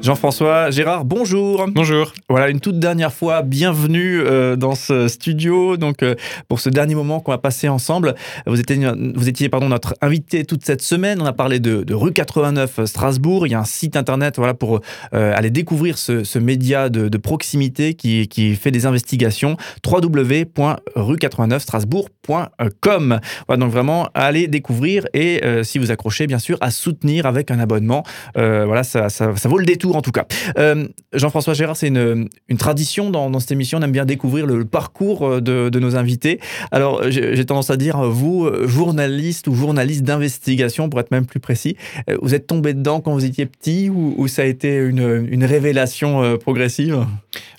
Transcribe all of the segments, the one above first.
Jean-François Gérard, bonjour. Bonjour. Voilà, une toute dernière fois, bienvenue euh, dans ce studio. Donc, euh, pour ce dernier moment qu'on va passer ensemble, vous étiez, vous étiez pardon, notre invité toute cette semaine. On a parlé de, rue 89 Strasbourg. Il y a un site internet voilà, pour euh, aller découvrir ce, média de, proximité qui, qui, fait des investigations. www.rue89strasbourg.com. Voilà, donc vraiment, allez découvrir et si vous accrochez, bien sûr, à soutenir avec un abonnement. voilà, ça, ça, ça vaut le détour en tout cas. Euh, Jean-François Gérard, c'est une, tradition dans, cette émission. On aime bien découvrir le, parcours euh, de, nos invités. Alors, j'ai tendance à dire, vous, euh, journaliste ou journaliste d'investigation, pour être même plus précis, vous êtes tombé dedans quand vous étiez petit ou, ça a été une, révélation progressive?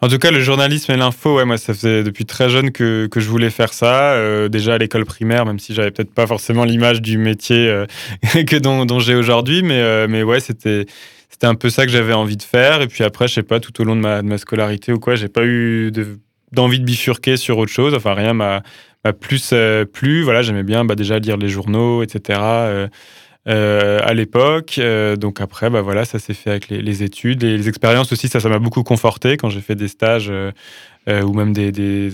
En tout cas, le journalisme et l'info, moi, ça faisait depuis très jeune que, je voulais faire ça. déjà à l'école primaire, même si j'avais peut-être pas forcément l'image du métier que dont, dont j'ai aujourd'hui, mais, mais ouais, c'était c'était un peu ça que j'avais envie de faire. Et puis après, je sais pas, tout au long de ma, scolarité ou quoi, j'ai pas eu d'envie de, bifurquer sur autre chose. Enfin, rien m'a plus euh, plu. Voilà, j'aimais bien bah, déjà lire les journaux, etc. Euh, euh, à l'époque. donc après, bah, voilà, ça s'est fait avec les, études. Et les expériences aussi, ça, m'a beaucoup conforté quand j'ai fait des stages ou même des, des,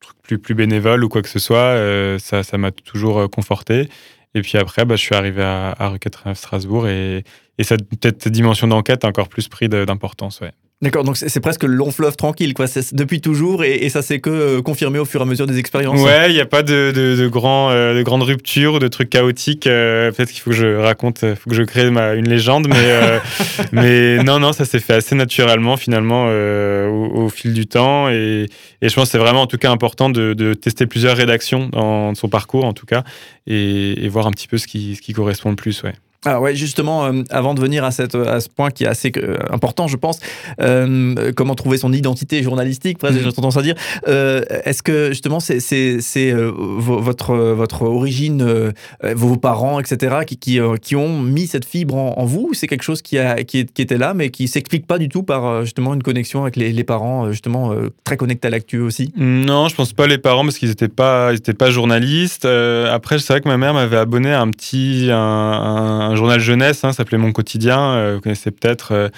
trucs plus, plus bénévoles ou quoi que ce soit. ça m'a toujours conforté. Et puis après, bah, je suis arrivé à, à rue 89 Strasbourg et, et cette, dimension d'enquête a encore plus pris d'importance. D'accord, donc c'est presque le long fleuve tranquille, quoi. Depuis toujours et, et ça s'est que euh, confirmé au fur et à mesure des expériences. Ouais, il n'y a pas de, de, de, grand, euh, de grandes ruptures ou de trucs chaotiques. Euh, peut-être qu'il faut que je raconte, il faut que je crée ma, une légende, mais, mais non, non, ça s'est fait assez naturellement finalement au, au, fil du temps. Et, et je pense que c'est vraiment en tout cas important de, de, tester plusieurs rédactions dans son parcours en tout cas et, et voir un petit peu ce qui, ce qui correspond le plus, ouais. Ah ouais, justement, euh, avant de venir à, cette, à ce point qui est assez euh, important, je pense, euh, comment trouver son identité journalistique, presque, j'ai tendance à dire. Est-ce que justement, c'est c'est votre, votre origine, vos parents, etc., qui, qui, qui, ont mis cette fibre en, vous ou c'est quelque chose qui, a, qui, qui, était là, mais qui s'explique pas du tout par justement une connexion avec les, les parents, justement très connectés à l'actu aussi? Non, je pense pas les parents parce qu'ils n'étaient pas, ils étaient pas journalistes. après, c'est vrai que ma mère m'avait abonné à un petit. un un journal jeunesse, hein, s'appelait Mon Quotidien, euh, vous connaissez peut-être, euh,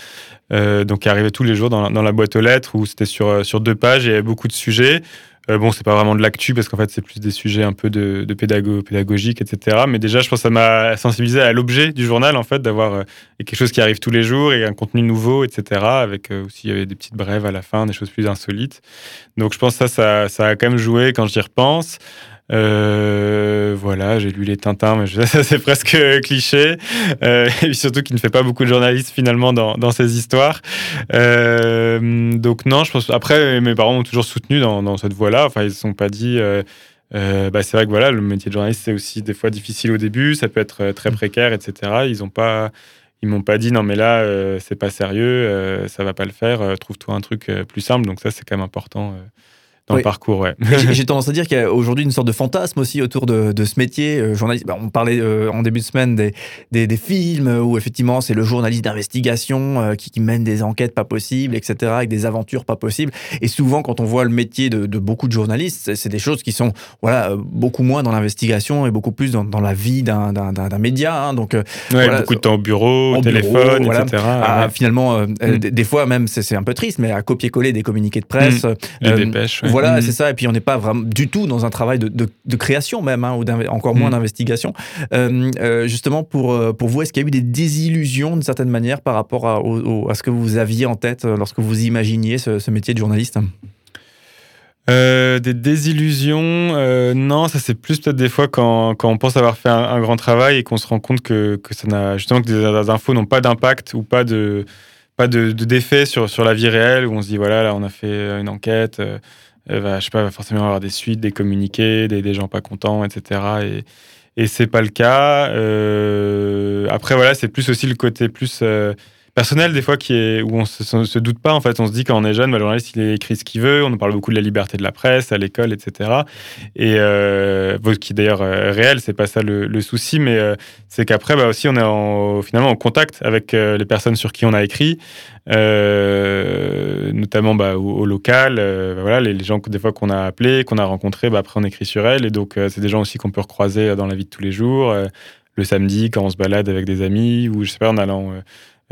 euh, donc qui arrivait tous les jours dans, la boîte aux lettres, où c'était sur, sur deux pages, et il y avait beaucoup de sujets. bon, c'est pas vraiment de l'actu parce qu'en fait, c'est plus des sujets un peu de, pédago pédagogique, etc. Mais déjà, je pense que ça m'a sensibilisé à l'objet du journal, en fait, d'avoir quelque chose qui arrive tous les jours et un contenu nouveau, etc. Avec aussi, il y avait des petites brèves à la fin, des choses plus insolites. Donc, je pense que ça, ça, ça a quand même joué quand j'y repense. Euh, voilà, j'ai lu les Tintins, mais ça c'est presque cliché. Euh, et surtout qu'il ne fait pas beaucoup de journalistes finalement dans, dans ces histoires. Euh, donc non, je pense. Après, mes parents m'ont toujours soutenu dans, dans cette voie-là. Enfin, ils ne se sont pas dit. Euh, euh, bah, c'est vrai que voilà, le métier de journaliste c'est aussi des fois difficile au début, ça peut être très précaire, etc. Ils ont pas, ils m'ont pas dit non mais là c'est pas sérieux, ça va pas le faire, trouve-toi un truc plus simple. Donc ça c'est quand même important dans le parcours, ouais. J'ai tendance à dire qu'il y a aujourd'hui une sorte de fantasme aussi autour de, de ce métier. Euh, journaliste, bah, on parlait euh, en début de semaine des, des, des films où effectivement c'est le journaliste d'investigation euh, qui, qui, mène des enquêtes pas possibles, etc., avec des aventures pas possibles. Et souvent, quand on voit le métier de, de beaucoup de journalistes, c'est des choses qui sont voilà beaucoup moins dans l'investigation et beaucoup plus dans, dans la vie d'un média. Hein. Donc, ouais, beaucoup de temps au bureau, au téléphone, etc. À, finalement, mm. des, fois même, c'est un peu triste, mais à copier-coller des communiqués de presse. Mm. Les dépêches. Voilà, mhm. c'est ça. Et puis on n'est pas vraiment du tout dans un travail de, création même, hein, ou encore moins mhm. d'investigation. Euh, euh, justement, pour, euh, pour vous, est-ce qu'il y a eu des désillusions d'une certaine manière par rapport à, à, ce que vous aviez en tête lorsque vous imaginiez ce, métier de journaliste? Des désillusions, non, ça c'est plus peut-être des fois quand, quand, on pense avoir fait un, grand travail et qu'on se rend compte que, que ça n'a justement que des, infos n'ont pas d'impact ou pas de pas de d'effet sur sur la vie réelle où on se dit voilà là on a fait une enquête euh, va, je sais pas, va forcément avoir des suites, des communiqués, des, des gens pas contents, etc. Et, et c'est pas le cas. Euh, après, voilà, c'est plus aussi le côté plus euh, personnel des fois qui est où on se, se, doute pas en fait. On se dit quand on est jeune bah, le journaliste il écrit ce qu'il veut. On parle beaucoup de la liberté de la presse à l'école etc et euh, qui d'ailleurs euh, réel c'est pas ça le, souci mais euh, c'est qu'après bah, aussi on est en, finalement en contact avec euh, les personnes sur qui on a écrit notamment bah, au, local bah, voilà les, gens des fois qu'on a appelés qu'on a rencontrés bah, après on écrit sur elles. Et donc c'est des gens aussi qu'on peut recroiser dans la vie de tous les jours le samedi quand on se balade avec des amis ou je sais pas en allant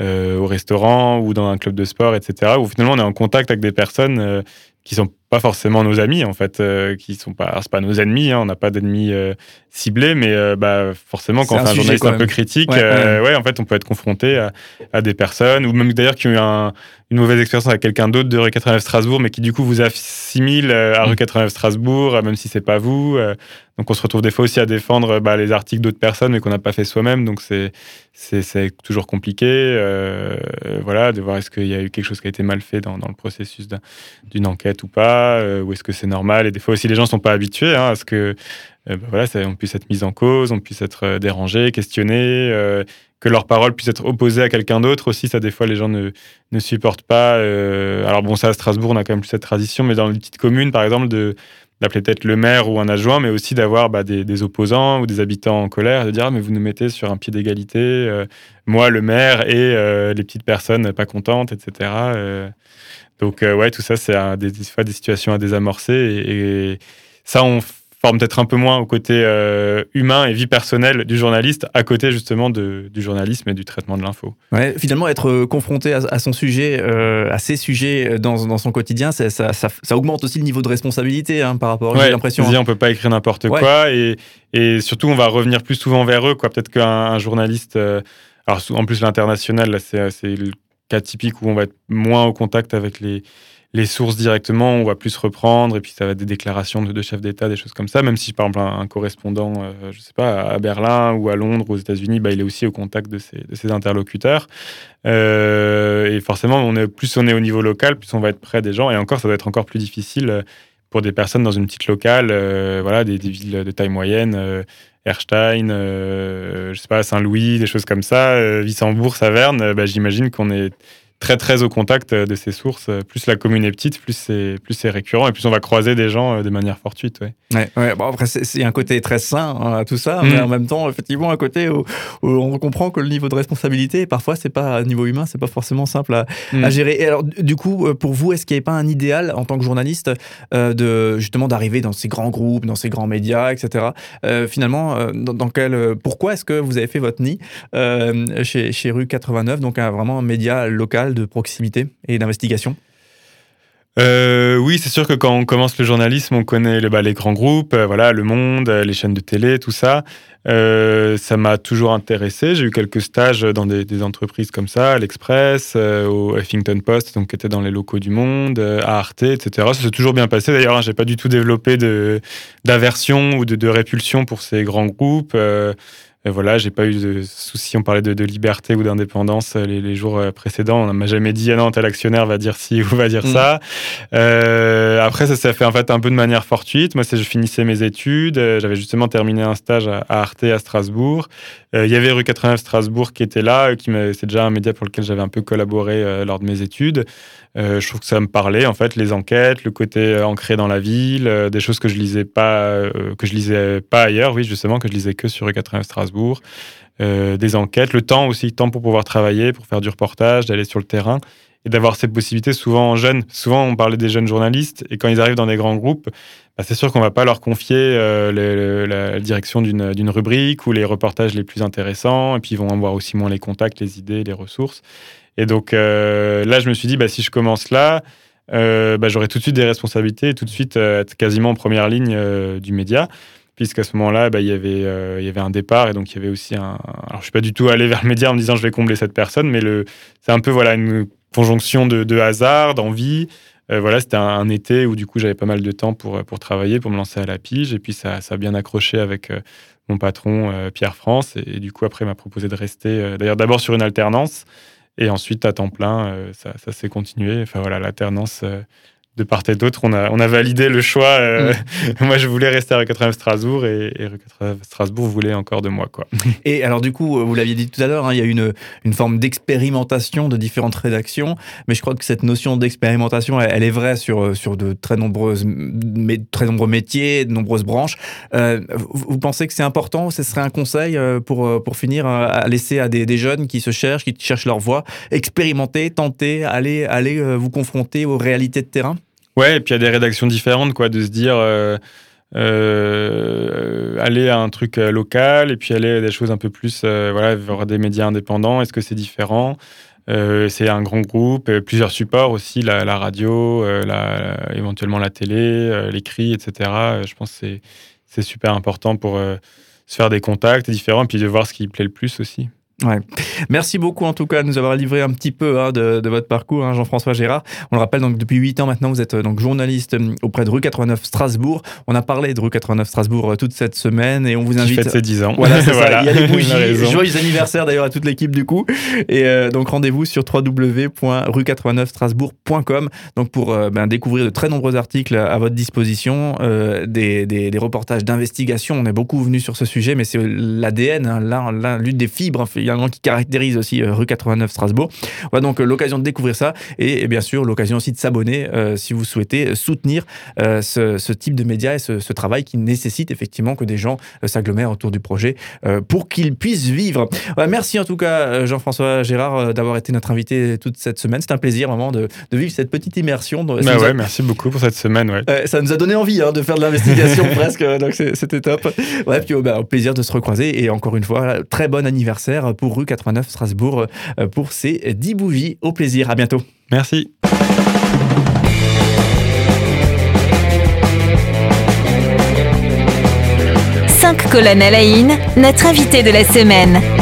au restaurant ou dans un club de sport, etc. Où finalement on est en contact avec des personnes qui sont pas forcément nos amis en fait, euh, qui sont pas, c'est pas nos ennemis, hein, on n'a pas d'ennemis euh, ciblés, mais euh, bah, forcément quand on fait un journaliste un peu critique, ouais, en fait on peut être confronté à, à des personnes ou même d'ailleurs qui ont eu un, une mauvaise expérience avec quelqu'un d'autre de rue 89 Strasbourg, mais qui du coup vous assimile à rue 89 Strasbourg, même si c'est pas vous. donc on se retrouve des fois aussi à défendre bah, les articles d'autres personnes, mais qu'on n'a pas fait soi-même, donc c'est c'est toujours compliqué. voilà, de voir est-ce qu'il y a eu quelque chose qui a été mal fait dans, dans le processus d'une enquête ou pas. Euh, ou est-ce que c'est normal? Et des fois aussi, les gens ne sont pas habitués hein, à ce que euh, bah voilà, on puisse être mis en cause, on puisse être euh, dérangé, questionné, que leur parole puisse être opposée à quelqu'un d'autre aussi. Ça, des fois, les gens ne, ne supportent pas. alors bon, ça, à Strasbourg, on a quand même plus cette tradition, mais dans les petites communes, par exemple, de d'appeler peut-être le maire ou un adjoint, mais aussi d'avoir bah, des, opposants ou des habitants en colère, de dire ah, mais vous nous mettez sur un pied d'égalité, moi le maire et les petites personnes pas contentes, etc. Donc, euh, ouais, tout ça, c'est des, des, des situations à désamorcer. Et, ça, on forme peut-être un peu moins au côté euh, humain et vie personnelle du journaliste, à côté justement de, du journalisme et du traitement de l'info. Ouais, finalement, être euh, confronté à, son sujet, à ses sujets dans, dans son quotidien, ça, ça, ça, augmente aussi le niveau de responsabilité hein, par rapport, à l'impression. Hein. On peut pas écrire n'importe quoi et, et, surtout, on va revenir plus souvent vers eux. Peut-être qu'un journaliste. alors, en plus, l'international, c'est le cas typique où on va être moins au contact avec les, les sources directement, on va plus reprendre, et puis ça va être des déclarations de, chefs d'État, des choses comme ça, même si par exemple un, correspondant, euh, je sais pas, à Berlin ou à Londres, aux États-Unis, bah, il est aussi au contact de ses, interlocuteurs. Euh, et forcément, on plus on est au niveau local, plus on va être près des gens, et encore, ça va être encore plus difficile pour des personnes dans une petite locale, euh, voilà, des, villes de taille moyenne. Erstein, euh, je sais pas, Saint-Louis, des choses comme ça, euh, Wissembourg, Saverne, bah, j'imagine qu'on est très très au contact euh, de ces sources. Plus la commune est petite, plus c'est plus c'est récurrent et plus on va croiser des gens de manière fortuite. Ouais. Ouais, Bon, après c'est un côté très sain hein, à tout ça, mais mm. en même temps effectivement un côté où, on comprend que le niveau de responsabilité parfois c'est pas niveau humain, c'est pas forcément simple à, mm. gérer. Et alors du coup pour vous est-ce qu'il n'y a pas un idéal en tant que journaliste de justement d'arriver dans ces grands groupes, dans ces grands médias, etc. finalement dans, quel pourquoi est-ce que vous avez fait votre nid chez, chez Rue 89, donc un, vraiment un média local de proximité et d'investigation? Euh, oui, c'est sûr que quand on commence le journalisme, on connaît les, bah, les grands groupes, euh, voilà, Le Monde, euh, les chaînes de télé, tout ça. ça m'a toujours intéressé. J'ai eu quelques stages dans des, entreprises comme ça, l'Express, au Huffington Post, donc qui était dans les locaux du Monde, à Arte, etc. Ça s'est toujours bien passé. D'ailleurs, hein, j'ai pas du tout développé d'aversion ou de, répulsion pour ces grands groupes voilà, j'ai pas eu de soucis. On parlait de, liberté ou d'indépendance euh, les, jours euh, précédents. On m'a jamais dit ah non tel actionnaire va dire ci ou va dire mm. ça. Euh, après ça s'est fait en fait un peu de manière fortuite. Moi c'est je finissais mes études. J'avais justement terminé un stage à, Arte à Strasbourg. Il y avait rue 89 Strasbourg qui était là, qui c'est déjà un média pour lequel j'avais un peu collaboré lors de mes études. Je trouve que ça me parlait en fait les enquêtes, le côté ancré dans la ville, des choses que je lisais pas, que je lisais pas ailleurs, oui justement que je lisais que sur E80 Strasbourg, des enquêtes, le temps aussi, le temps pour pouvoir travailler, pour faire du reportage, d'aller sur le terrain et d'avoir cette possibilité souvent en jeunes. Souvent on parlait des jeunes journalistes et quand ils arrivent dans des grands groupes, bah, c'est sûr qu'on va pas leur confier la direction d'une rubrique ou les reportages les plus intéressants et puis ils vont avoir aussi moins les contacts, les idées, les ressources. Et donc euh, là, je me suis dit, bah, si je commence là, euh, bah, j'aurai tout de suite des responsabilités et tout de suite euh, être quasiment en première ligne du média puisqu'à ce moment-là, bah, il, y avait, il y avait un départ et donc il y avait aussi un. Alors, je suis pas du tout allé vers le média en me disant je vais combler cette personne, mais c'est un peu voilà, une conjonction de, de hasard, d'envie. voilà, c'était un, été où du coup j'avais pas mal de temps pour, travailler, pour me lancer à la pige, et puis ça, ça a bien accroché avec mon patron Pierre France, et, du coup après il m'a proposé de rester, d'ailleurs d'abord sur une alternance, et ensuite, à temps plein, euh, ça, s'est continué. Enfin voilà, l'alternance euh, de part et d'autre, on a, on a validé le choix. Euh, mm. moi, je voulais rester à Rue 89 Strasbourg et, et Rue 89 Strasbourg voulait encore de moi. Quoi. Et alors, du coup, vous l'aviez dit tout à l'heure, hein, il y a une, une forme d'expérimentation de différentes rédactions, mais je crois que cette notion d'expérimentation, elle, est vraie sur, sur de très, nombreuses, mais, très nombreux métiers, de nombreuses branches. Euh, vous, pensez que c'est important Ce serait un conseil euh, pour, pour finir à laisser à des, des, jeunes qui se cherchent, qui cherchent leur voie, expérimenter, tenter, aller, aller vous confronter aux réalités de terrain? Ouais, et puis il y a des rédactions différentes, quoi, de se dire. Euh, aller à un truc local et puis aller à des choses un peu plus, voilà, voir des médias indépendants Est-ce que c'est différent? C'est un grand groupe, plusieurs supports aussi, la, radio, éventuellement la télé, l'écrit, etc. je pense que c'est super important pour se faire des contacts différents et puis de voir ce qui plaît le plus aussi. Ouais. Merci beaucoup en tout cas de nous avoir livré un petit peu hein, de, votre parcours, hein, Jean-François Gérard. On le rappelle donc depuis 8 ans maintenant, vous êtes euh, donc journaliste euh, auprès de Rue 89 Strasbourg. On a parlé de Rue 89 Strasbourg euh, toute cette semaine et on vous invite. Qui fête ses 10 ans. Voilà, c'est ça. Il y a des bougies. Joyeux anniversaire d'ailleurs à toute l'équipe du coup. Et donc rendez-vous sur www.rue89strasbourg.com donc pour ben, découvrir de très nombreux articles à votre disposition, des, des, des, reportages d'investigation. On est beaucoup venu sur ce sujet, mais c'est l'ADN, hein, l'une des fibres également qui caractérise aussi euh, rue 89 Strasbourg. Voilà donc euh, l'occasion de découvrir ça et, bien sûr l'occasion aussi de s'abonner euh, si vous souhaitez soutenir ce, type de médias et ce, travail qui nécessite effectivement que des gens s'agglomèrent autour du projet pour qu'ils puissent vivre. merci en tout cas Jean-François Gérard d'avoir été notre invité toute cette semaine. C'est un plaisir vraiment de, vivre cette petite immersion. Bah ouais, merci beaucoup pour cette semaine. Ouais. ça nous a donné envie hein, de faire de l'investigation presque, donc c'était top. Ouais, puis bah, au plaisir de se recroiser et encore une fois, très bon anniversaire pour rue 89 Strasbourg euh, pour ces 10 bougies. Au plaisir, à bientôt. Merci. Cinq colonnes à la notre invité de la semaine.